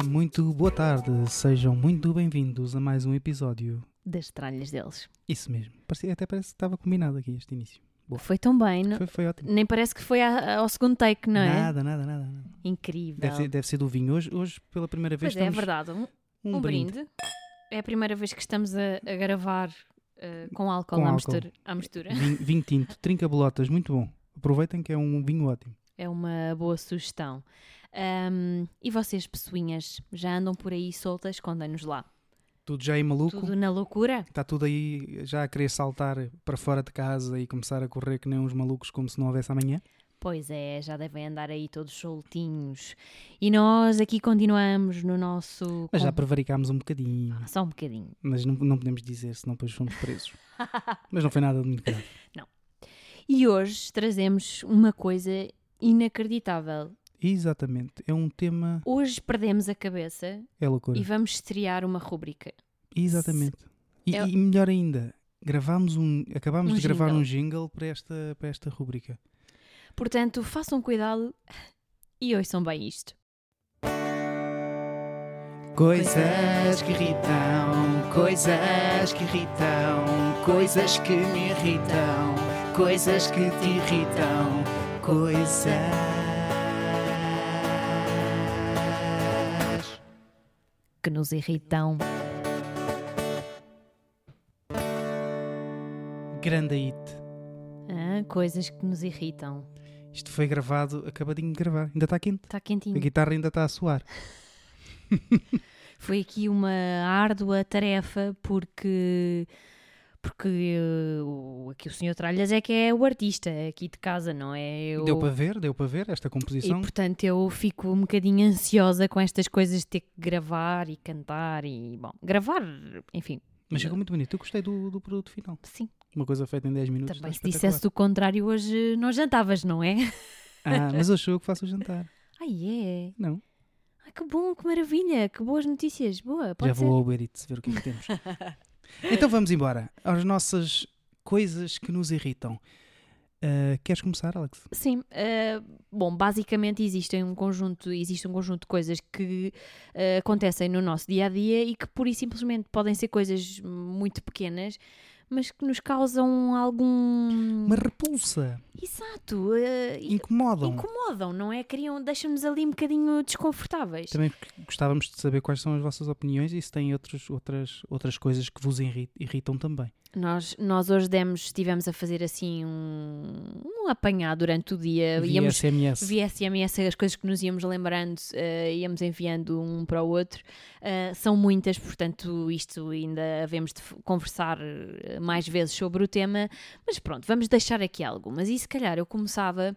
Olá, muito boa tarde. Sejam muito bem-vindos a mais um episódio. Das tralhas deles. Isso mesmo. Parecia, até parece que estava combinado aqui este início. Boa. Foi tão bem, não- Foi, foi ótimo. nem parece que foi a- ao segundo take, não é? Nada, nada, nada. nada. Incrível. Deve ser, deve ser do vinho. Hoje, hoje pela primeira vez, pois é, é estamos verdade. Um, um, um brinde. brinde. É a primeira vez que estamos a, a gravar eh, com álcool, Com à, álcool. Mistura, à mistura. Vinho, vinho tinto, trinca bolotas, muito bom. Aproveitem que é um vinho ótimo. É uma boa sugestão. Ahm, e vocês, pessoinhas, já andam por aí soltas? Contem-nos lá. Tudo já aí maluco. Tudo na loucura? Está tudo aí já a querer saltar para fora de casa e começar a correr que nem uns malucos como se não houvesse amanhã. Pois é, já devem andar aí todos soltinhos. E nós aqui continuamos no nosso. Mas já prevaricámos um bocadinho. Ah, Só um bocadinho. Mas não, não podemos dizer, senão depois fomos presos. Mas não foi nada de muito grave. E hoje trazemos uma coisa inacreditável. Exatamente. É um tema. Hoje perdemos a cabeça É loucura. e vamos estrear uma rúbrica. Exatamente. E, É- e melhor ainda, gravámos um, acabámos Um de gravar jingle. um jingle para esta, para esta rubrica. Portanto, façam cuidado e ouçam bem isto. Coisas que irritam, coisas que irritam, coisas que me irritam, coisas que te irritam, coisas. Que nos irritam. Grande hit. Ah, coisas que nos irritam. Isto foi gravado, acabadinho de gravar. Ainda está quente. Está A quentinho. guitarra ainda está a soar. Foi aqui uma árdua tarefa porque. Porque eh, o- aqui o senhor Tralhas é que é o artista aqui de casa, não é? Eu... Deu para ver, deu para ver esta E composição. portanto eu fico um bocadinho ansiosa com estas coisas de ter que gravar e cantar e, bom, gravar, enfim, Mas ficou muito bonito. Eu gostei do, do produto final. sim. Uma coisa feita em 10 minutos. Também se dissesse o contrário hoje não jantavas, não é? Ah, mas hoje sou eu que faço o jantar. Ai é. Não. Ai, que bom, que maravilha, que boas notícias. Boa, pode Já ser. vou ao Uber Eats ver o que é que temos. então vamos embora. Às nossas coisas que nos irritam. Ah, queres começar, Alex? Sim, eh, bom, basicamente existem um conjunto, existe um conjunto de coisas que eh, acontecem no nosso dia a dia e que pura e simplesmente podem ser coisas muito pequenas, mas que nos causam algum. Uma repulsa. Exato, e- Incomodam. incomodam, não é? Criam, deixam-nos ali um bocadinho desconfortáveis. Também gostávamos de saber quais são as vossas opiniões e se têm outros, outras, outras coisas que vos irri- irritam também. Nós, nós hoje demos, estivemos a fazer assim um, um apanhado durante o dia, Via íamos SMS. via SMS as coisas que nos íamos lembrando, eh, íamos enviando um para o outro. Eh, são muitas, portanto, isto ainda havemos de conversar eh, mais vezes sobre o tema, mas pronto, vamos deixar aqui algumas. E se calhar eu começava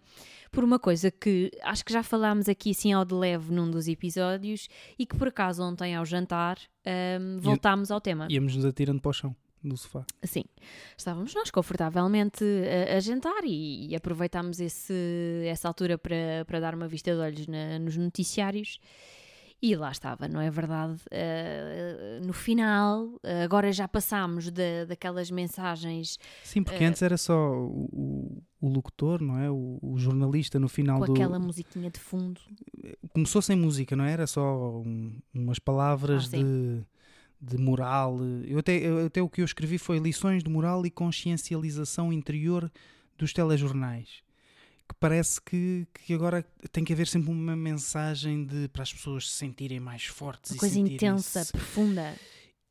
por uma coisa que acho que já falámos aqui assim ao de leve num dos episódios e que por acaso ontem ao jantar ehm, voltámos ao tema. Íamos nos atirando para o chão do sofá. Assim, estávamos nós confortavelmente a, a jantar e, e aproveitámos esse, essa altura para, para dar uma vista de olhos na- nos noticiários. E lá estava, não é verdade? Eh, no final, eh, agora já passámos da, daquelas mensagens Sim, porque Eh, antes era só o, o, locutor, não é? O, o jornalista no final com do. aquela musiquinha de fundo. Começou sem música, não é? Era só um- umas palavras Ah, sim. de, de moral. Eu até, eu- até o que eu escrevi foi lições de moral e consciencialização interior dos telejornais. Que parece que, que agora tem que haver sempre uma mensagem de, para as pessoas se sentirem mais fortes Uma e coisa intensa, profunda.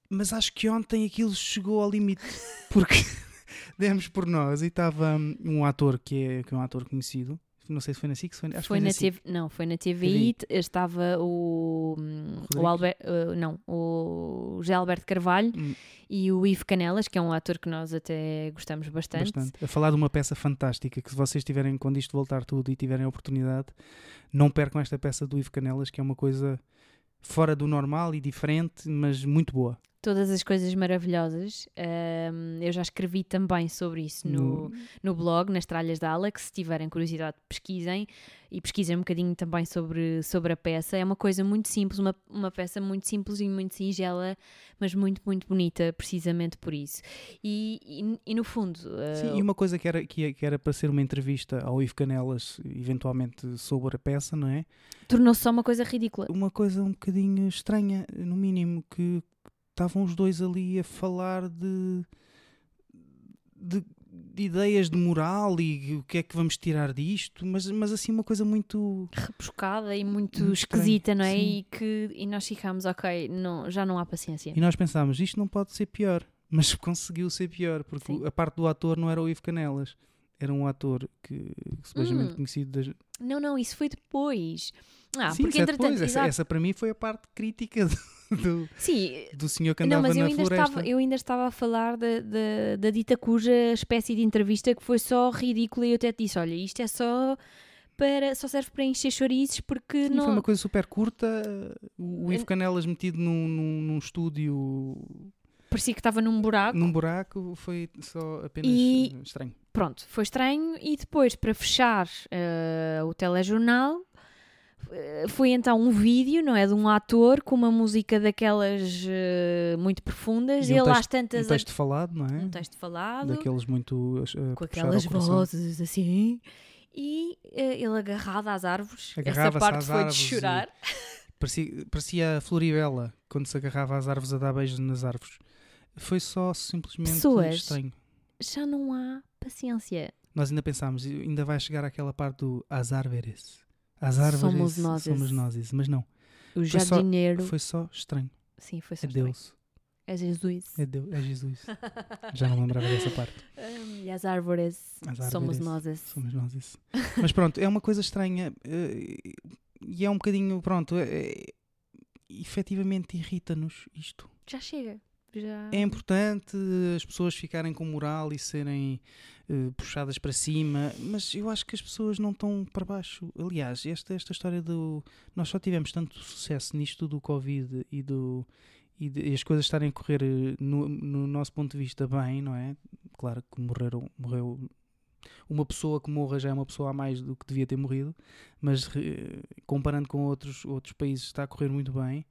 Mas acho que ontem aquilo chegou ao limite. Porque demos por nós e estava hum, um ator que é, que é um ator conhecido. Não sei se foi na SIC, se foi, acho que foi foi na. TV, não, foi na TVI, estava o, o? Alberto, não, o José Alberto Carvalho Hum. e o Ivo Canelas, que é um ator que nós até gostamos bastante. Bastante. A falar de uma peça fantástica que se vocês tiverem, quando isto voltar tudo e tiverem a oportunidade, não percam esta peça do Ivo Canelas, que é uma coisa fora do normal e diferente, mas muito boa. Todas as coisas maravilhosas. Um, eu já escrevi também sobre isso no, no blog, nas tralhas da Alex. Se tiverem curiosidade, pesquisem e pesquisem um bocadinho também sobre, sobre a peça. É uma coisa muito simples, uma, uma peça muito simples e muito singela, mas muito, muito bonita, precisamente por isso. E, e, e no fundo. Uh, Sim, e uma coisa que era, que, que era para ser uma entrevista ao Ivo Canelas, eventualmente sobre a peça, não é? Tornou-se só uma coisa ridícula. Uma coisa um bocadinho estranha, no mínimo, que estavam os dois ali a falar de, de, de, ideias de moral e o que é que vamos tirar disto, mas, mas assim uma coisa muito rebuscada e muito, muito esquisita, não é? E, que, e nós ficámos, ok, não, já não há paciência. E nós pensámos, isto não pode ser pior, mas conseguiu ser pior, porque Sim. a parte do ator não era o Ivo Canelas. Era um ator que, supostamente hum. conhecido das... Não, não, isso foi depois. Ah, Sim, porque é entretanto. Depois. Essa, essa, para mim foi a parte crítica do, Sim, do senhor que andava não, mas eu na ainda floresta. Estava, eu ainda estava a falar da, da, da dita cuja espécie de entrevista que foi só ridícula e eu até te disse: olha, isto é só. Para, só serve para encher chouriços porque Sim, não... foi uma coisa super curta. O Ivo Canelas metido num, num, num estúdio parecia que estava num buraco. Num buraco foi só apenas e, estranho. Pronto, foi estranho. E depois, para fechar uh, o telejornal, eh, foi então um vídeo, não é? De um ator com uma música daquelas uh, muito profundas e, um ele às tantas. Um texto falado, não é? Um texto falado. Daqueles muito. Uh, com aquelas vozes assim. E uh, ele agarrado às árvores. Essa parte foi de chorar. Parecia, parecia a Floribela quando se agarrava às árvores a dar beijos nas árvores. Foi só simplesmente Pessoas, estranho. Já não há paciência. Nós ainda pensámos, ainda vai chegar aquela parte do as árvores. As árvores somos nós, somos nós, mas não. O jardineiro. Foi só, foi só estranho. Sim, foi só é estranho. Deus. É Jesus. É, Deus, é Jesus. Já não lembrava dessa parte. Um, e as árvores, as árvores somos nós. Somos nós. Mas pronto, é uma coisa estranha uh, e é um bocadinho, pronto, é, efetivamente irrita-nos isto. Já chega. Já... É importante as pessoas ficarem com moral e serem uh, puxadas para cima, mas eu acho que as pessoas não estão para baixo. Aliás, esta, esta história do. Nós só tivemos tanto sucesso nisto do Covid e do. E, de, e as coisas estarem a correr eh, no, no, nosso ponto de vista bem, não é? Claro que morreram, morreu uma pessoa que morra já é uma pessoa a mais do que devia ter morrido, mas comparando com outros, outros países está a correr muito bem,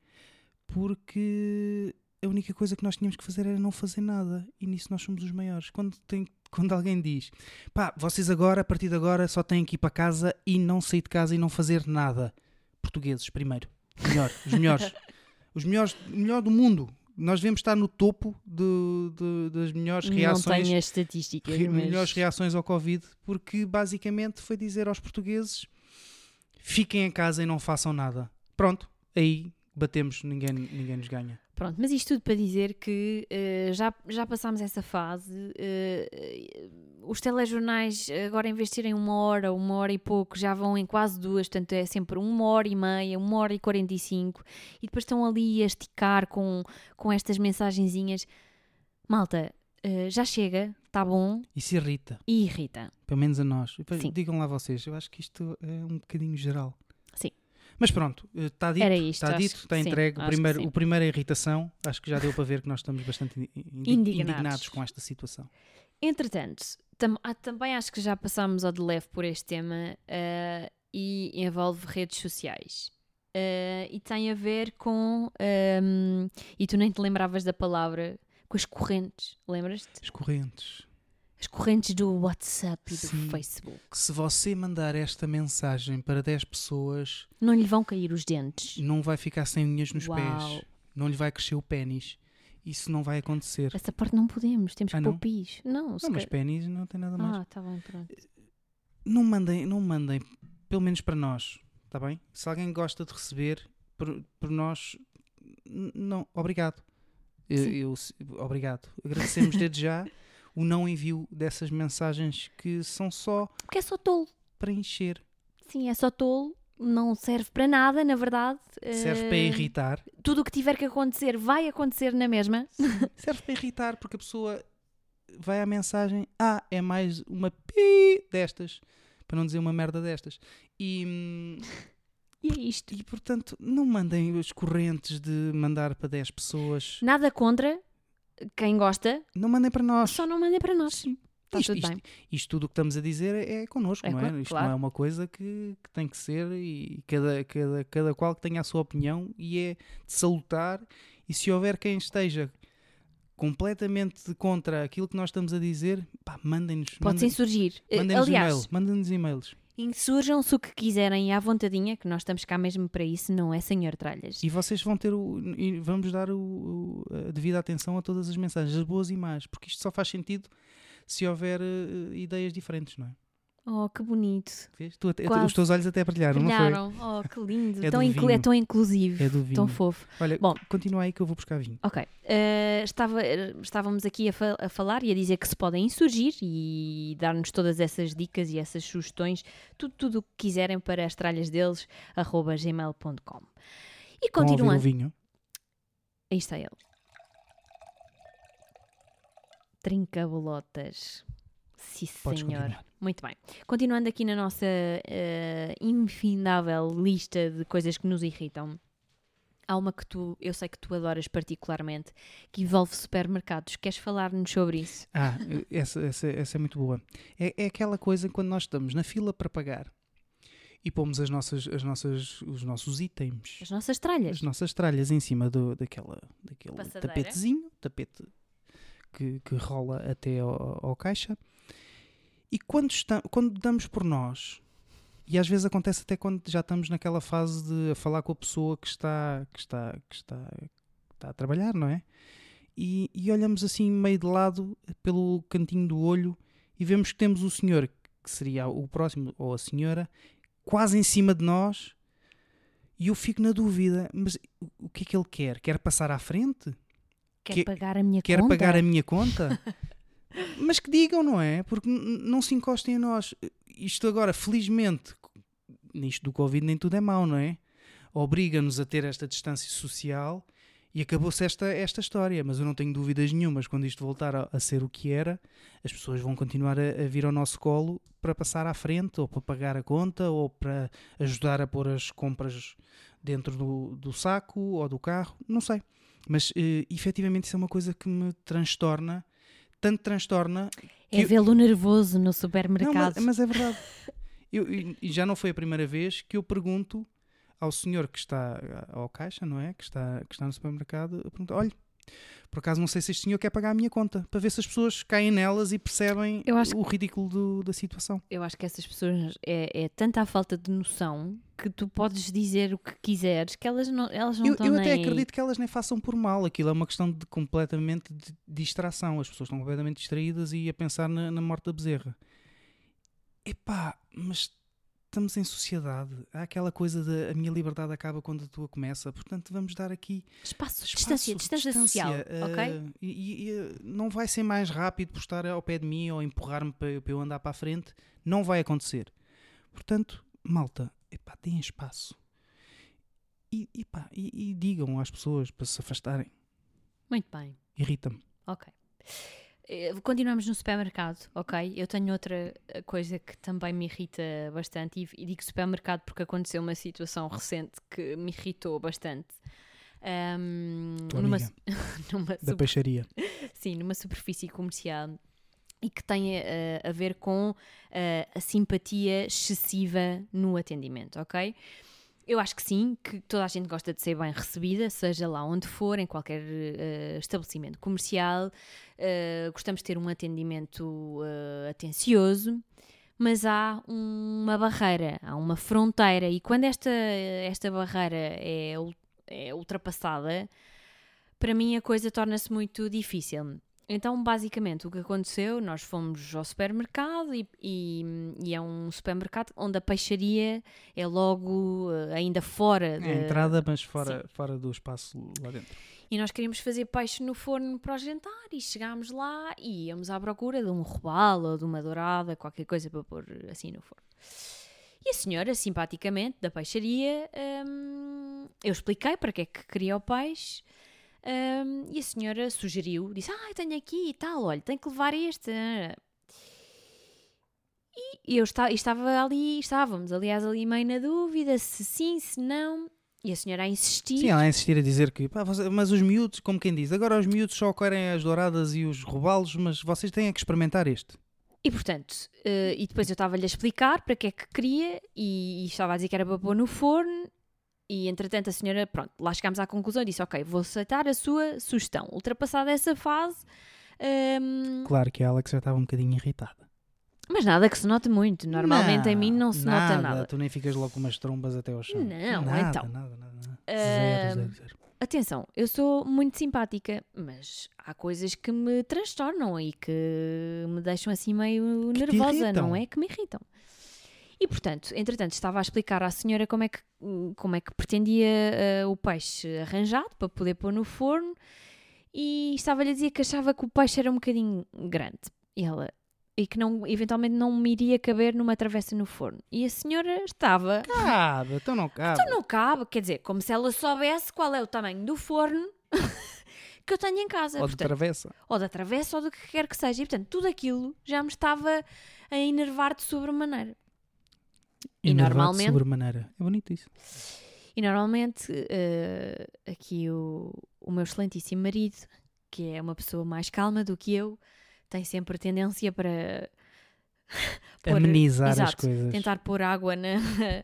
porque a única coisa que nós tínhamos que fazer era não fazer nada. E nisso nós somos os maiores. Quando, tem, quando alguém diz, pá, vocês agora, a partir de agora, só têm que ir para casa e não sair de casa e não fazer nada. Portugueses, primeiro. Melhor, os melhores. os melhores, melhor do mundo. Nós devemos estar no topo de, de, das melhores reações. Não tenho as estatísticas. Re, mas... Melhores reações ao Covid, porque basicamente foi dizer aos portugueses: fiquem em casa e não façam nada. Pronto, aí batemos, ninguém, ninguém nos ganha. Pronto, mas isto tudo para dizer que uh, já, já passámos essa fase. Uh, os telejornais, agora em vez de serem uma hora, uma hora e pouco, já vão em quase duas, portanto é sempre uma hora e meia, uma hora e quarenta e cinco, e depois estão ali a esticar com, com estas mensagenzinhas. Malta, uh, já chega, está bom. Isso irrita. E irrita. Pelo menos a nós. Sim. Digam lá vocês, eu acho que isto é um bocadinho geral. Mas pronto, está dito, está dito, está entregue. Sim, o primeiro, o primeira irritação, acho que já deu para ver que nós estamos bastante indignados, indignados com esta situação. Entretanto, tam, também acho que já passámos ao de leve por este tema uh, e envolve redes sociais. Uh, e tem a ver com. Um, e tu nem te lembravas da palavra, com as correntes, lembras-te? As correntes as correntes do WhatsApp e do Sim, Facebook. Se você mandar esta mensagem para 10 pessoas, não lhe vão cair os dentes. Não vai ficar sem unhas nos Uau. pés. Não lhe vai crescer o pênis. Isso não vai acontecer. Essa parte não podemos, temos ah, que pôr pis. Não, não mas pênis não tem nada mais. Ah, tá bem, pronto. Não mandem, não mandem, pelo menos para nós, está bem? Se alguém gosta de receber, por, por nós, não, obrigado. Eu, eu, obrigado. Agradecemos desde já o não envio dessas mensagens que são só. Porque é só tolo. Para encher. Sim, é só tolo. Não serve para nada, na verdade. Serve uh, para irritar. Tudo o que tiver que acontecer vai acontecer na mesma. serve para irritar, porque a pessoa vai à mensagem: Ah, é mais uma pi destas. Para não dizer uma merda destas. E. Hum, E é isto. E portanto, não mandem os correntes de mandar para 10 pessoas. Nada contra quem gosta, Não mandem para nós. só não mandem para nós. Sim. Está isto, tudo isto- bem. isto tudo o que estamos a dizer é, é connosco, É não é? co- Isto claro. não é uma coisa que, que tem que ser e cada, cada, cada qual que tenha a sua opinião e é de salutar. E se houver quem esteja completamente contra aquilo que nós estamos a dizer, pá, mandem-nos. Pode mandem- insurgir. Eh, Mandem-nos Aliás, e-mail. Mandem-nos e-mails. Insurjam-se o que quiserem à vontadinha, que nós estamos cá mesmo para isso, não é, senhor Tralhas? E vocês vão ter o. E vamos dar o, o- a devida atenção a todas as mensagens, as boas e más, porque isto só faz sentido se houver eh, ideias diferentes, não é? Oh, que bonito. Vês? Tu até- os teus olhos até brilharam, não Brilharam. Oh, que lindo. É tão inclu- é tão inclusivo. É do vinho. Tão fofo. foi? Olha, Bom. continua aí que eu vou buscar vinho. Ok. Eh, estava, eh, estávamos aqui a, a falar e a dizer que se podem insurgir e dar-nos todas essas dicas e essas sugestões, tudo, tudo o que quiserem para as tralhas deles, arroba gmail.com. E ouvir o continuando. vinho. Aí está ele. Trincabolotas. Sim, Podes senhor. continuar. Muito bem. Continuando aqui na nossa eh, infindável lista de coisas que nos irritam. Há uma que tu, eu sei que tu adoras particularmente, que envolve supermercados. Queres falar-nos sobre isso? Ah, essa, essa, essa é muito boa. É, é aquela coisa quando nós estamos na fila para pagar e pomos as nossas, as nossas, os nossos itens, As nossas tralhas. as nossas tralhas em cima do, daquela, daquele Passadeira. tapetezinho, tapete que, que rola até ao, ao caixa. E quando, está, quando damos por nós, e às vezes acontece até quando já estamos naquela fase de falar com a pessoa que está, que está, que está, que está a trabalhar, não é? E, e olhamos assim meio de lado pelo cantinho do olho e vemos que temos o senhor, que seria o próximo, ou a senhora, quase em cima de nós. E eu fico na dúvida, mas o- que é que ele quer? Quer passar à frente? Quer que- pagar a minha Quer conta? pagar a minha conta? Mas que digam, não é? Porque não se encostem a nós. Isto agora, felizmente, nisto do Covid nem tudo é mau, não é? Obriga-nos a ter esta distância social e acabou-se esta, esta história. Mas eu não tenho dúvidas nenhumas, quando isto voltar a, a ser o que era, as pessoas vão continuar a, a vir ao nosso colo para passar à frente, ou para pagar a conta, ou para ajudar a pôr as compras dentro do, do saco ou do carro, não sei. Mas eh, efetivamente isso é uma coisa que me transtorna, tanto transtorna. É vê-lo nervoso no Não, supermercado. mas, mas é verdade. Eu, e e já não foi a primeira vez que eu pergunto ao senhor que está ao caixa, não é? Que está, que está no supermercado, eu pergunto: olha, por acaso não sei se este senhor quer pagar a minha conta, para ver se as pessoas caem nelas e percebem Eu acho o ridículo do- da situação. Eu acho que essas pessoas é, é tanta a falta de noção que tu podes dizer o que quiseres que elas não, elas não Eu, estão eu nem até aí. acredito que elas nem façam por mal. Aquilo é uma questão de completamente de distração. As pessoas estão completamente distraídas e a pensar na, na morte da bezerra. Epá, mas estamos em sociedade. Há aquela coisa de a minha liberdade acaba quando a tua começa. Portanto, vamos dar aqui Espaço, espaço, distância, distância, social, eh, ok? E, e, eh, não vai ser mais rápido por estar ao pé de mim ou empurrar-me para, para eu andar para a frente. Não vai acontecer. Portanto, malta, epá, deem espaço. E, e, pá, e, e digam às pessoas para se afastarem. Muito bem, Irrita-me. ok. Eh, Continuamos no supermercado, ok? Eu tenho outra eh, coisa que também me irrita bastante e, e digo supermercado porque aconteceu uma situação recente que me irritou bastante. Tua numa, numa Da peixaria. sim, numa superfície comercial e que tem eh, a ver com eh, a simpatia excessiva no atendimento, ok? Eu acho que sim, que toda a gente gosta de ser bem recebida, seja lá onde for, em qualquer eh, estabelecimento comercial. Eh, gostamos de ter um atendimento eh, atencioso, mas há uma barreira, há uma fronteira, e quando esta, esta barreira é, é ultrapassada, para mim a coisa torna-se muito difícil. Então, basicamente, o que aconteceu, nós fomos ao supermercado e, e- e é um supermercado onde a peixaria é logo eh, ainda fora. É a da- entrada, mas fora, fora do espaço lá dentro. E nós queríamos fazer peixe no forno para o jantar e chegámos lá e íamos à procura de um robalo ou de uma dourada, qualquer coisa para pôr assim no forno. E a senhora, simpaticamente, da peixaria, hum, eu expliquei para que é que queria o peixe hum, e a senhora sugeriu, disse, ah, tenho aqui e tal, olha, tem que levar este. E eu está, estava ali, estávamos, aliás, ali meio na dúvida, se sim, se não. E a senhora a insistir. Sim, ela a insistir a dizer que, pá, você- mas os miúdos, como quem diz, agora os miúdos só querem as douradas e os robalos, mas vocês têm é que experimentar este. E portanto, eh, e depois eu estava-lhe a explicar para que é que queria e, e estava a dizer que era para pôr no forno. E entretanto a senhora, pronto, lá chegámos à conclusão e disse: Ok, vou aceitar a sua sugestão. Ultrapassada essa fase, hum, Claro que a Alex já estava um bocadinho irritada. mas nada que se note muito. Normalmente em mim não se nada, nota nada. Tu nem ficas logo com umas trombas até ao chão. Não, nada, então. Nada, nada, nada. Ah, Zero, zero, zero. Atenção, eu sou muito simpática, mas há coisas que me transtornam e que me deixam assim meio Que nervosa, não é? Que me irritam. E portanto, entretanto, estava a explicar à senhora como é que, como é que pretendia eh, o peixe arranjado para poder pôr no forno e estava-lhe a dizer que achava que o peixe era um bocadinho grande. E ela. E que não, eventualmente não me iria caber numa travessa no forno. E a senhora estava Cabe, então não cabe. então não cabe, quer dizer, como se ela soubesse qual é o tamanho do forno que eu tenho em casa. Ou de portanto, travessa. ou da travessa ou do que quer que seja. E portanto, tudo aquilo já me estava a enervar de sobremaneira. E normalmente- sobremaneira. É bonito isso. E normalmente, eh, aqui o, o meu excelentíssimo marido, que é uma pessoa mais calma do que eu, tem sempre tendência para pôr- Amenizar as exato, coisas. tentar pôr água na,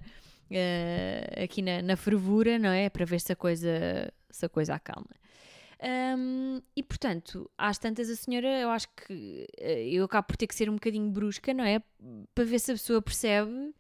eh, aqui na, na fervura, não é? Para ver se a coisa, se a coisa acalma. Hum, e portanto, às tantas, a senhora, eu acho que eh, eu acabo por ter que ser um bocadinho brusca, não é? Para ver se a pessoa percebe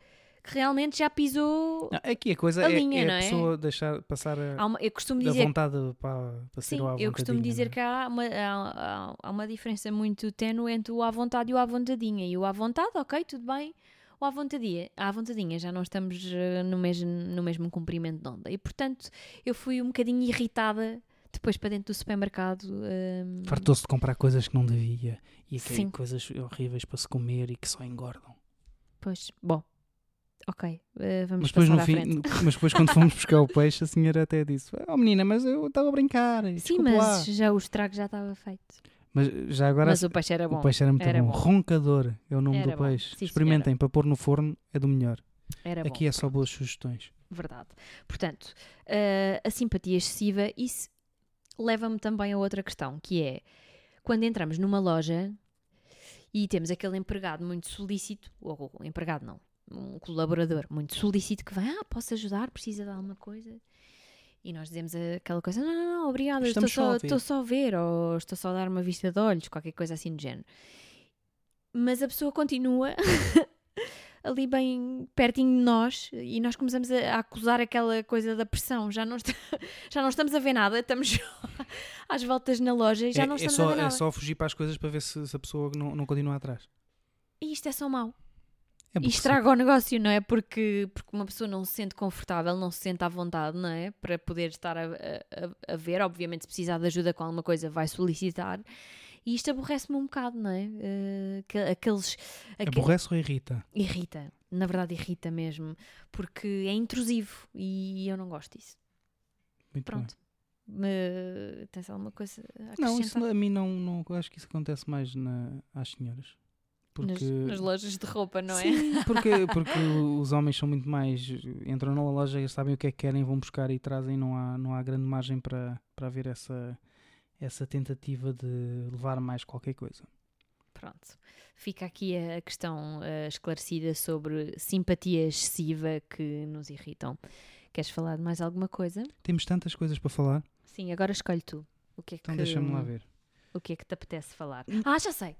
que realmente já pisou. Não, Aqui a coisa A é, linha, é não a é? pessoa deixar passar a, uma- eu costumo da dizer vontade para, para ser Sim, o à eu costumo dizer é? que há uma, há, há- uma diferença muito tenue entre o à vontade e o à vontadinha. E o à vontade, ok, tudo bem. O à vontadinha, à vontadinha já não estamos eh, no mesmo, no mesmo comprimento de onda. E portanto, eu fui um bocadinho irritada depois para dentro do supermercado. ehm, Fartou-se de comprar coisas que não devia e que coisas horríveis para se comer e que só engordam. Pois, bom, ok, eh, vamos Mas depois, passar no à fim, frente. mas depois quando fomos buscar o peixe, a senhora até disse: Oh menina, mas eu estava a brincar. Sim, mas lá." já o estrago já estava feito. Mas já agora mas o peixe era bom. o peixe era muito era bom. bom. Roncador é o nome Era do bom. peixe. Sim, Experimentem para pôr no forno, é do melhor. Era bom. Aqui é só boas sugestões. Verdade. Portanto, eh, a simpatia excessiva, isso leva-me também a outra questão, que é quando entramos numa loja e temos aquele empregado muito solícito, ou empregado não, um colaborador muito solícito que vai, ah, posso ajudar, precisa de alguma coisa? E nós dizemos aquela coisa, não, não, não, obrigada, estou só a só, ver." estou só a ver, ou estou só a dar uma vista de olhos, qualquer coisa assim do género. Mas a pessoa continua ali bem pertinho de nós e nós começamos a, acusar aquela coisa da pressão. Já não, está- já não estamos a ver nada, estamos às voltas na loja e já é, não é estamos só, a ver é nada. só fugir para as coisas para ver se, se a pessoa não, não continua atrás. E isto é só mau. É E estraga o negócio, não é? Porque, porque uma pessoa não se sente confortável, não se sente à vontade, não é? Para poder estar a, a- a- ver. Obviamente, se precisar de ajuda com alguma coisa, vai solicitar. E isto aborrece-me um bocado, não é? Que- aqueles. aque- Aborrece ou irrita? Irrita. Na verdade, irrita mesmo. Porque é intrusivo e eu não gosto disso. Muito bem. Pronto. Me... Tens alguma coisa a Não, isso acrescentar? a mim não, não. Acho que isso acontece mais na, às senhoras. Nas, Porque. nas lojas de roupa, não é? Sim, porque, porque os homens são muito mais. Entram na loja, sabem o que é que querem, vão buscar e trazem. Não há, não há grande margem para, para haver essa, essa tentativa de levar mais qualquer coisa. Pronto. Fica aqui a questão eh, esclarecida sobre simpatia excessiva que nos irritam. Queres falar de mais alguma coisa? Temos tantas coisas para falar, Sim, agora escolhe tu. O que é então que, deixa-me lá ver. O que é que te apetece falar? Ah, já sei.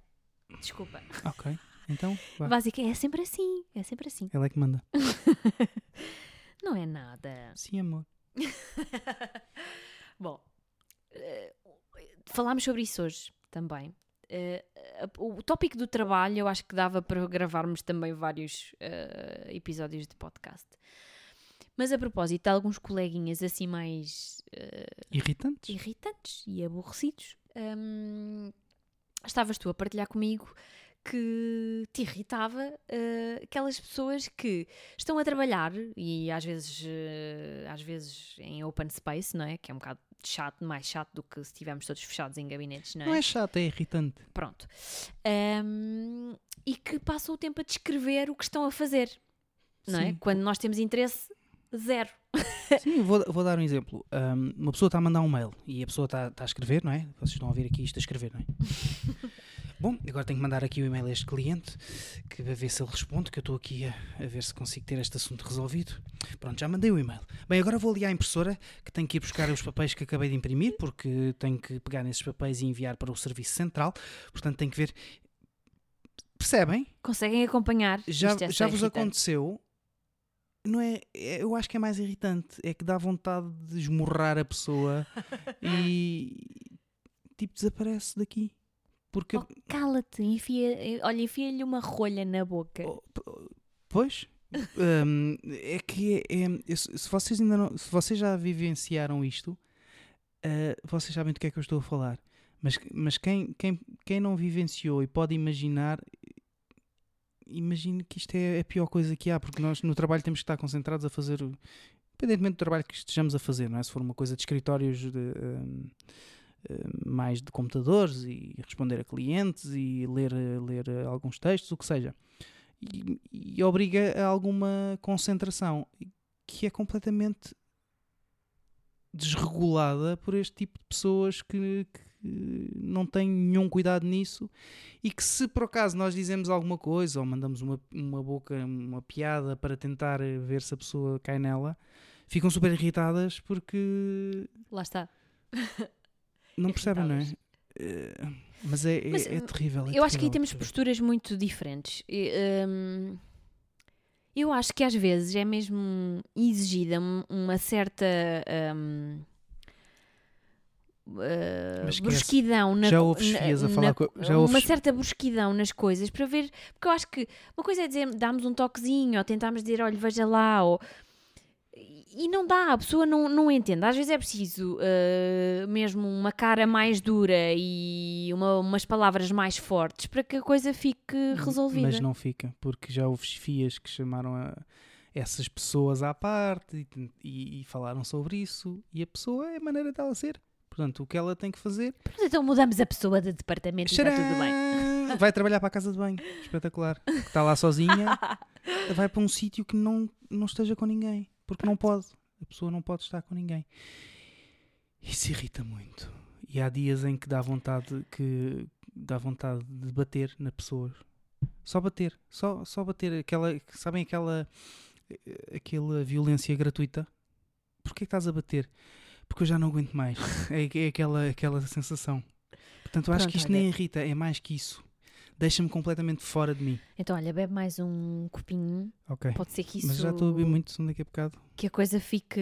Desculpa. Ok, então vá. Básica, é sempre assim. É sempre assim. Ela é que manda. Não é nada. Sim, amor. Bom, eh, falámos sobre isso hoje também. A- o tópico do trabalho eu acho que dava para gravarmos também vários eh, episódios de podcast. Mas a propósito de alguns coleguinhas assim mais Irritantes? irritantes e aborrecidos, hum, estavas tu a partilhar comigo que te irritava uh, aquelas pessoas que estão a trabalhar e às vezes, uh, às vezes em open space, não é? Que é um bocado chato, mais chato do que se estivermos todos fechados em gabinetes, não é? Não é chato, é irritante. Pronto. Um, e que passam o tempo a descrever o que estão a fazer, não é? Sim. Quando nós temos interesse zero. Sim, vou, vou dar um exemplo. Um, uma pessoa está a mandar um mail e a pessoa está, está a escrever, não é? Vocês estão a ouvir aqui isto a escrever, não é? Bom, agora tenho que mandar aqui o e-mail a este cliente que vai ver se ele responde, que eu estou aqui a, a, ver se consigo ter este assunto resolvido. Pronto, já mandei o e-mail. Bem, agora vou ali à impressora que tenho que ir buscar os papéis que acabei de imprimir, porque tenho que pegar nesses papéis e enviar para o serviço central. Portanto, tenho que ver. Percebem? Conseguem acompanhar? Já, é já vos irritante. aconteceu não é, é- eu acho que é mais irritante, é que dá vontade de esmurrar a pessoa e tipo desaparece daqui. Porque Oh, Cala-te, enfia, olha, enfia-lhe uma rolha na boca. oh, pois hum, é que é, é- se vocês ainda não, se vocês já vivenciaram isto, ah, vocês sabem do que é que eu estou a falar. Mas, mas quem, quem, quem não vivenciou e pode imaginar, imagine que isto é a pior coisa que há, porque nós no trabalho temos que estar concentrados a fazer, independentemente do trabalho que estejamos a fazer, não é? Se for uma coisa de escritórios de, hum, hum, mais de computadores e responder a clientes e ler, ler alguns textos, o que seja. E, e obriga a alguma concentração que é completamente desregulada por este tipo de pessoas que, que não têm nenhum cuidado nisso e que se por acaso nós dizemos alguma coisa ou mandamos uma, uma boca, uma piada para tentar ver se a pessoa cai nela, ficam super irritadas porque Lá está. não percebem, não é? Eh, Mas é, é, Mas, é terrível. é eu acho que aí terrível, temos terrível. posturas muito diferentes. Hum, eu acho que às vezes é mesmo exigida um- uma certa hum, uh, brusquidão na Já na- esfias a na falar co- já uma houve- certa brusquidão nas coisas para ver porque eu acho que uma coisa é dizer darmos um toquezinho ou tentarmos dizer olha veja lá ou e não dá, a pessoa não, não entende. Às vezes é preciso uh, mesmo uma cara mais dura e uma- umas palavras mais fortes para que a coisa fique resolvida. Mas não fica, porque já houve fias que chamaram a essas pessoas à parte e, e- e falaram sobre isso e a pessoa é a maneira dela ser. Portanto, o que ela tem que fazer então mudamos a pessoa de departamento e está tudo bem. Vai trabalhar para a casa de banho. Espetacular. Está lá sozinha, vai para um sítio que não, não esteja com ninguém. Porque não pode. A pessoa não pode estar com ninguém. Isso irrita muito. E há dias em que dá vontade que dá vontade de bater na pessoa. Só bater, só, só bater aquela, sabem aquela eh, aquela violência gratuita? Porquê que estás a bater? Porque eu já não aguento mais. É, é aquela, aquela sensação. Portanto, eu acho Pronto, que isto olha. nem irrita, é mais que isso. Deixa-me completamente fora de mim. Então, olha, bebe mais um copinho. Ok. Pode ser que isso. Mas já estou a ouvir muito som daqui a bocado. Que a coisa fique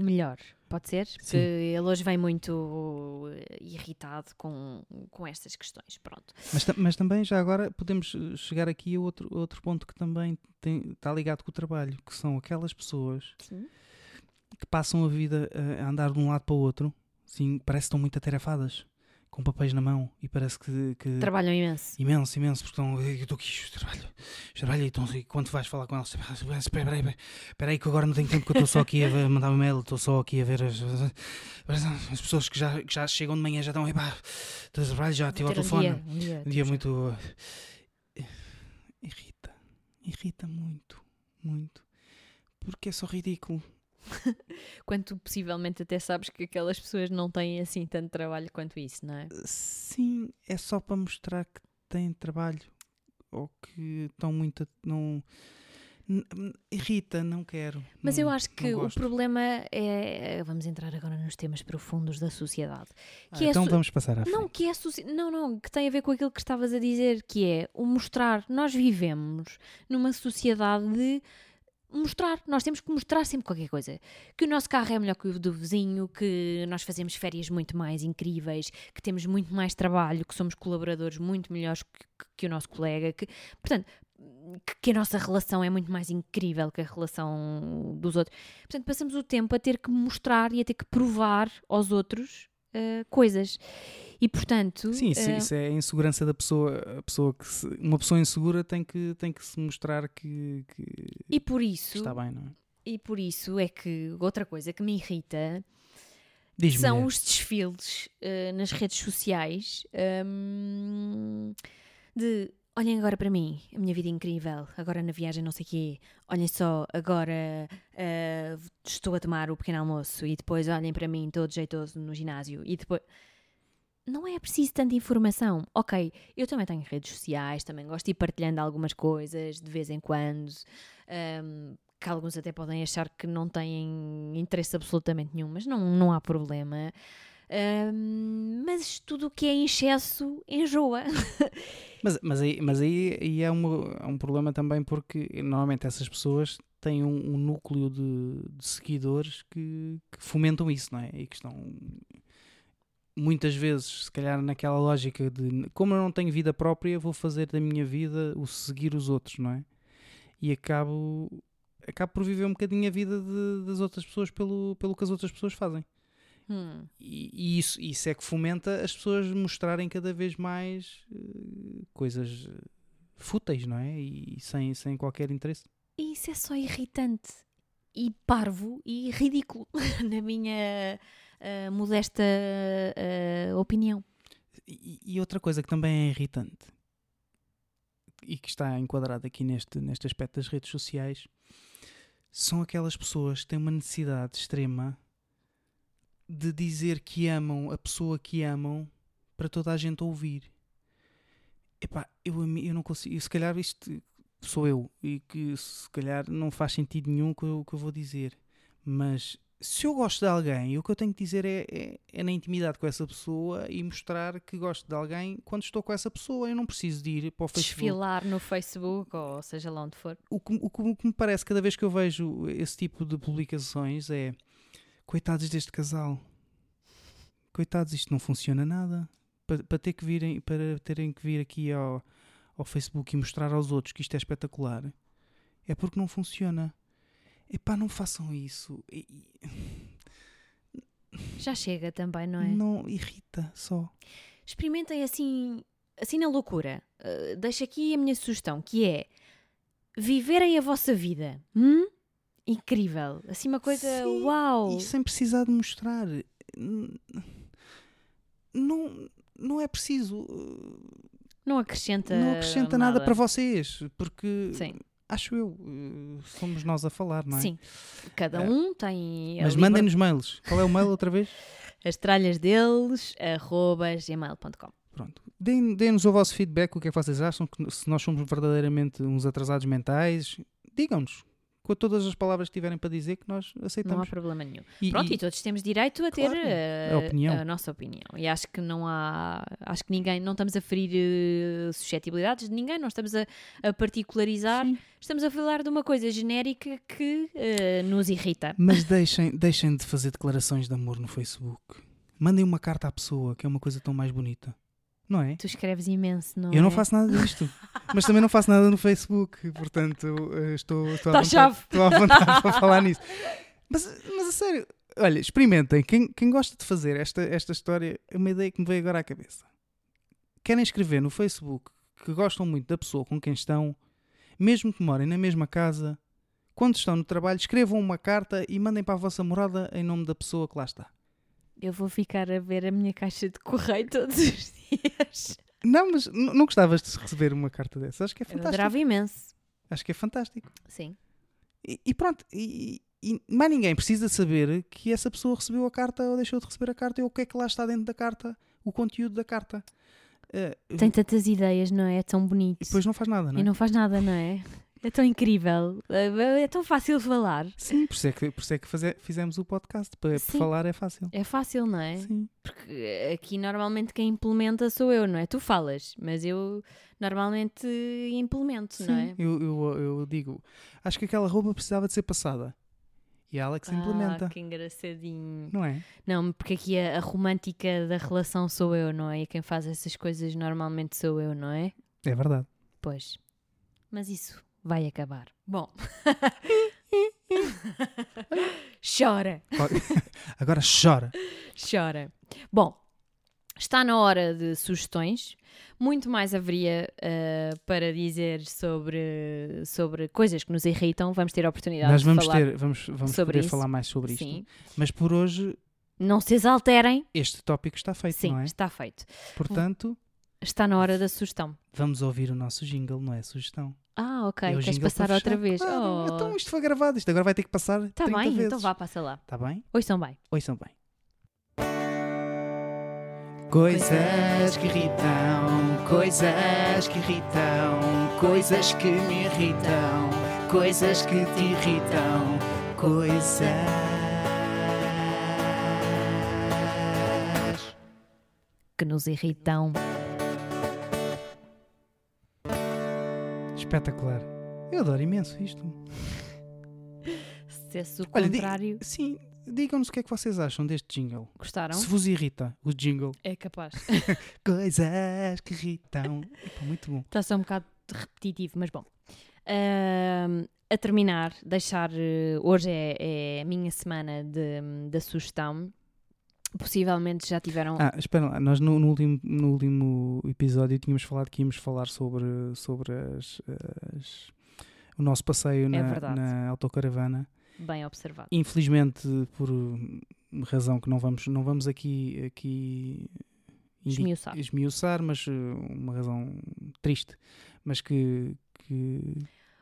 melhor. Pode ser? Porque Sim. ele hoje vem muito eh, irritado com, com estas questões. Pronto. Mas, mas também, já agora, podemos eh, chegar aqui a outro, outro ponto que também tem- está ligado com o trabalho, que são aquelas pessoas Sim. Que passam a vida a, andar de um lado para o outro, assim, parece que estão muito atarefadas, com papéis na mão, e parece que... que Trabalham imenso. Imenso, imenso, porque estão, eu estou aqui, eu trabalho, eu trabalho, e estão, e quando vais falar com eles, espera, espera, espera, espera, aí que agora não tenho tempo, que eu estou só aqui a ver- mandar um e-mail, estou só aqui a ver as, as, as pessoas que já, que já chegam de manhã, já estão, epá, trabalho, já estive ao Ter um telefone, dia, um dia, um dia tipo, muito. Irrita. Irrita muito. Muito. Porque é só ridículo. Quando tu possivelmente até sabes que aquelas pessoas não têm assim tanto trabalho quanto isso, não é? Sim, é só para mostrar que têm trabalho. Ou que estão muito. Não. Irrita, não quero. Mas não- eu acho que o problema é. Vamos entrar agora nos temas profundos da sociedade. Ah, é então su- vamos passar à frente. Não, que é soci... não, não, que tem a ver com aquilo que estavas a dizer, que é o mostrar. Nós vivemos numa sociedade de mostrar. Nós temos que mostrar sempre qualquer coisa. Que o nosso carro é melhor que o do vizinho, que nós fazemos férias muito mais incríveis, que temos muito mais trabalho, que somos colaboradores muito melhores que, que- que o nosso colega, que, portanto, que, a nossa relação é muito mais incrível que a relação dos outros. Portanto, passamos o tempo a ter que mostrar e a ter que provar aos outros eh, coisas. E portanto. Sim, isso, eh, isso é a insegurança da pessoa. A pessoa que se- uma pessoa insegura tem que, tem que se mostrar que, que e por isso. está bem, não é? E por isso é que outra coisa que me irrita são os desfiles eh, nas redes sociais hum, de olhem agora para mim, a minha vida é incrível, agora na viagem não sei o quê, olhem só, agora eh, estou a tomar o pequeno almoço e depois olhem para mim todo jeitoso no ginásio e depois... Não é preciso tanta informação. Ok, eu também tenho redes sociais, também gosto de ir partilhando algumas coisas de vez em quando, hum, que alguns até podem achar que não têm interesse absolutamente nenhum, mas não, não há problema. Hum, mas tudo o que é em excesso enjoa. Mas, mas aí, mas aí, aí é, um, é um problema também porque normalmente essas pessoas têm um, um núcleo de, de seguidores que, que fomentam isso, não é? E que estão muitas vezes, se calhar, naquela lógica de como eu não tenho vida própria, vou fazer da minha vida o seguir os outros, não é? E acabo, acabo por viver um bocadinho a vida de- das outras pessoas pelo, pelo que as outras pessoas fazem. Hum. E, e isso, isso é que fomenta as pessoas mostrarem cada vez mais eh, coisas eh, fúteis, não é? E, sem, sem qualquer interesse. E isso é só irritante e parvo e ridículo, na minha ah, modesta ah, opinião. E, e outra coisa que também é irritante e que está enquadrada aqui neste, neste aspecto das redes sociais são aquelas pessoas que têm uma necessidade extrema de dizer que amam a pessoa que amam para toda a gente ouvir. Epá, eu, eu não consigo. Se calhar isto sou eu e que se calhar não faz sentido nenhum o que que eu vou dizer. Mas se eu gosto de alguém, o que eu tenho que dizer é, é, é na intimidade com essa pessoa e mostrar que gosto de alguém quando estou com essa pessoa. Eu não preciso de ir para o Facebook. Desfilar no Facebook ou seja lá onde for. O que, o que- o que me parece cada vez que eu vejo esse tipo de publicações é coitados deste casal. Coitados, isto não funciona nada. Para, para ter que virem, para terem que vir aqui ao, ao Facebook e mostrar aos outros que isto é espetacular, é porque não funciona. Epá, não façam isso. E- Já chega também, não é? não irrita só. experimentem assim, assim na loucura. Uh, deixo aqui a minha sugestão, que é viverem a vossa vida. Hum? Incrível. Assim uma coisa, Sim, uau. E sem precisar de mostrar. Não, não é preciso. uh, Não acrescenta não acrescenta nada. para vocês, porque Sim, acho eu, uh, somos nós a falar, não é? sim. Cada É. um tem Mas liber- mandem-nos mails. Qual é o mail outra vez? as tralhas deles, arroba gmail.com. Pronto. Deem- Deem-nos o vosso feedback, o que é que vocês acham, que se nós somos verdadeiramente uns atrasados mentais. Digam-nos, com todas as palavras que tiverem para dizer, que nós Não há aceitamos. problema nenhum. E- Pronto, e, e- todos temos direito a ter Claro, eh, a a nossa opinião. E acho que não há. Acho que ninguém. Não estamos a ferir eh, suscetibilidades de ninguém, não estamos a, a particularizar. Sim. Estamos a falar de uma coisa genérica que eh, nos irrita. Mas deixem, deixem de fazer declarações de amor no Facebook. Mandem uma carta à pessoa, que é uma coisa tão mais bonita. Não é? Tu escreves imenso, não Eu não é? faço nada disto. mas também não faço nada no Facebook. Portanto, eh, estou, estou, Tá à, vontade, estou à vontade para falar nisso. Mas, mas a sério, olha, experimentem. Quem, quem gosta de fazer esta, esta história, é uma ideia que me veio agora à cabeça. Querem escrever no Facebook que gostam muito da pessoa com quem estão, mesmo que morem na mesma casa, quando estão no trabalho, escrevam uma carta e mandem para a vossa morada em nome da pessoa que lá está. Eu vou ficar a ver a minha caixa de correio todos os dias. Não, mas não gostavas de receber uma carta dessa? Acho que é Eu fantástico. adorava imenso. Acho que é fantástico. Sim. E, e pronto, e, e mais ninguém precisa saber que essa pessoa recebeu a carta ou deixou de receber a carta ou o que é que lá está dentro da carta, o conteúdo da carta. Eh, Tem tantas ideias, não é? É tão bonito. e depois não faz nada, não é? E não faz nada, não é? É tão incrível. É é tão fácil falar. Sim, por isso é que, por isso é que faze- fizemos o podcast. Para, Sim. falar é fácil. É fácil, não é? Sim. Porque aqui normalmente quem implementa sou eu, não é? Tu falas, mas eu normalmente implemento, não é? Sim, eu, eu, eu digo, acho que aquela roupa precisava de ser passada. E é ela que se implementa. Ah, que engraçadinho. Não é? Não, porque aqui a, a romântica da relação sou eu, não é? E quem faz essas coisas normalmente sou eu, não é? É verdade. Pois. Mas isso vai acabar. Bom. Chora. Agora chora. Chora. Bom, Está na hora de sugestões. Muito mais haveria uh, para dizer sobre, sobre coisas que nos irritam. Vamos ter a oportunidade Nós vamos de falar. ter, vamos, vamos sobre poder isso. falar mais sobre isto. Sim. Mas por hoje Não se exalterem. este tópico está feito, Sim, não é? está feito. Portanto, Está na hora da sugestão. vamos ouvir o nosso jingle, não é sugestão. Ah, ok. É Queres passar outra fechar. vez? Claro, Oh. Então isto foi gravado, isto agora vai ter que passar Está 30 bem, vezes. então vá, passa lá. Está bem? Ouçam bem. Ouçam bem. Coisas que irritam, coisas que irritam, coisas que me irritam, coisas que te irritam, coisas Que nos irritam. Espetacular. Eu adoro imenso isto. Se fosse o Olha, di- contrário, Sim, digam-nos o que é que vocês acham deste jingle. gostaram? Se vos irrita o jingle. É capaz. Coisas que irritam. Epá, muito bom. Está só um bocado repetitivo, mas bom. Ahm, a terminar, deixar. eh, Hoje é, é a minha semana de, da sugestão. Possivelmente já tiveram. Ah, espera lá, nós no, no último, no último episódio tínhamos falado que íamos falar sobre, sobre as, as- o nosso passeio na, É verdade. na autocaravana. Bem observado. Infelizmente, por razão que não vamos, não vamos aqui, aqui Esmiuçar. esmiuçar, mas uh, uma razão triste, mas que, que,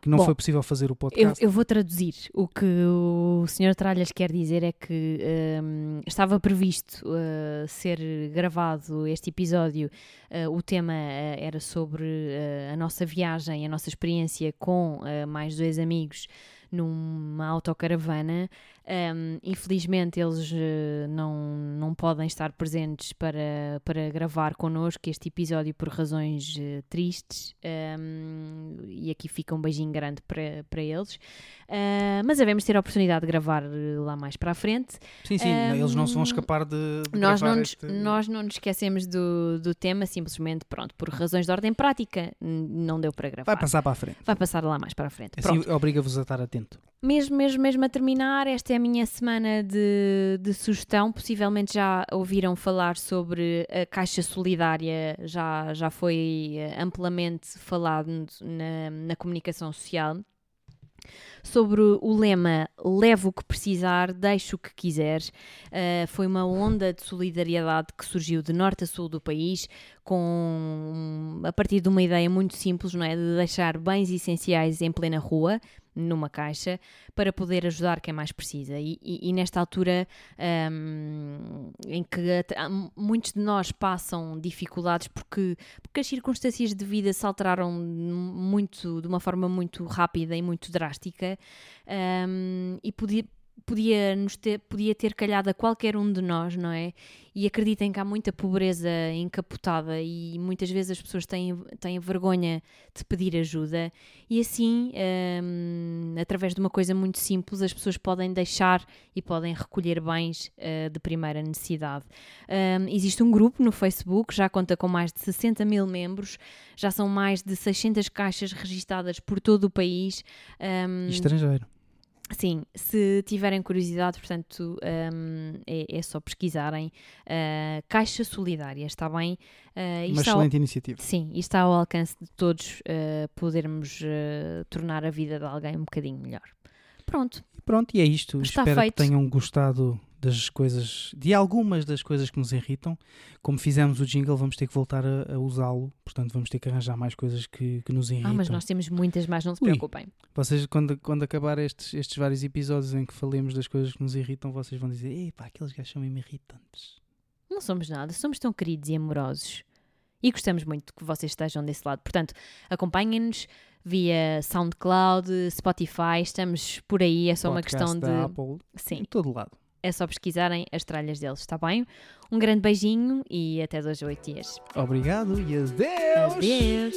que não Bom, foi possível fazer o Eu, podcast. eu vou traduzir. O que o Sr. Tralhas quer dizer é que hum, estava previsto uh, ser gravado este episódio. Uh, o tema uh, era sobre uh, a nossa viagem, a nossa experiência com uh, mais dois amigos numa autocaravana. Um, infelizmente eles uh, não, não podem estar presentes para, para gravar connosco este episódio por razões uh, tristes um, e aqui fica um beijinho grande para, para eles. Uh, mas devemos ter a oportunidade de gravar uh, lá mais para a frente. sim, sim, hum, eles não se vão escapar de, de Nós gravar não, nos, este- nós não nos esquecemos do, do tema, simplesmente, pronto, por razões de ordem prática, não deu para gravar. Vai passar para a frente. Vai passar lá mais para a frente. Assim obriga-vos a estar atento. Mesmo, mesmo, mesmo a terminar, esta é a minha semana de, de sugestão. Possivelmente já ouviram falar sobre a Caixa Solidária, já, já foi eh, amplamente falado na, na comunicação social. Sobre o lema Leve o que precisar, deixe o que quiseres. Uh, foi uma onda de solidariedade que surgiu de norte a sul do país, com a partir de uma ideia muito simples, não é? De deixar bens essenciais em plena rua, numa caixa, para poder ajudar quem mais precisa. E, e- e nesta altura um, em que há- muitos de nós passam dificuldades porque, porque as circunstâncias de vida se alteraram muito, de uma forma muito rápida e muito drástica, um, e podia, podia, nos ter, podia ter calhado a qualquer um de nós, não é? E acreditem que há muita pobreza encapotada e muitas vezes as pessoas têm, têm vergonha de pedir ajuda, e assim, hum, através de uma coisa muito simples, as pessoas podem deixar e podem recolher bens eh, de primeira necessidade. Hum, existe um grupo no Facebook, já conta com mais de 60 mil membros, já são mais de 600 caixas registadas por todo o país. hum, Estrangeiro. Sim, se tiverem curiosidade, portanto, hum, é, é só pesquisarem uh, Caixa Solidária, está bem? Uh, Uma isto ao- excelente iniciativa. Sim, e está ao alcance de todos uh, podermos tornar a vida de alguém um bocadinho melhor. Pronto, Pronto, e é isto. Está Espero feito. que tenham gostado das coisas, de algumas das coisas que nos irritam. Como fizemos o jingle, vamos ter que voltar a, a usá-lo. Portanto, vamos ter que arranjar mais coisas que, que nos irritam. ah, mas nós temos muitas mais, não se Ui. preocupem. Vocês, quando, quando acabar estes, estes vários episódios em que falemos das coisas que nos irritam, vocês vão dizer: Ei, pá, aqueles gajos são mesmo irritantes. Não somos nada, somos tão queridos e amorosos. E gostamos muito que vocês estejam desse lado. Portanto, acompanhem-nos via SoundCloud, Spotify, estamos por aí, é só uma Podcast questão de. Apple, Sim, em todo lado. É só pesquisarem as tralhas deles, está bem? Um grande beijinho e até dois a oito dias. Obrigado e adeus! Adeus!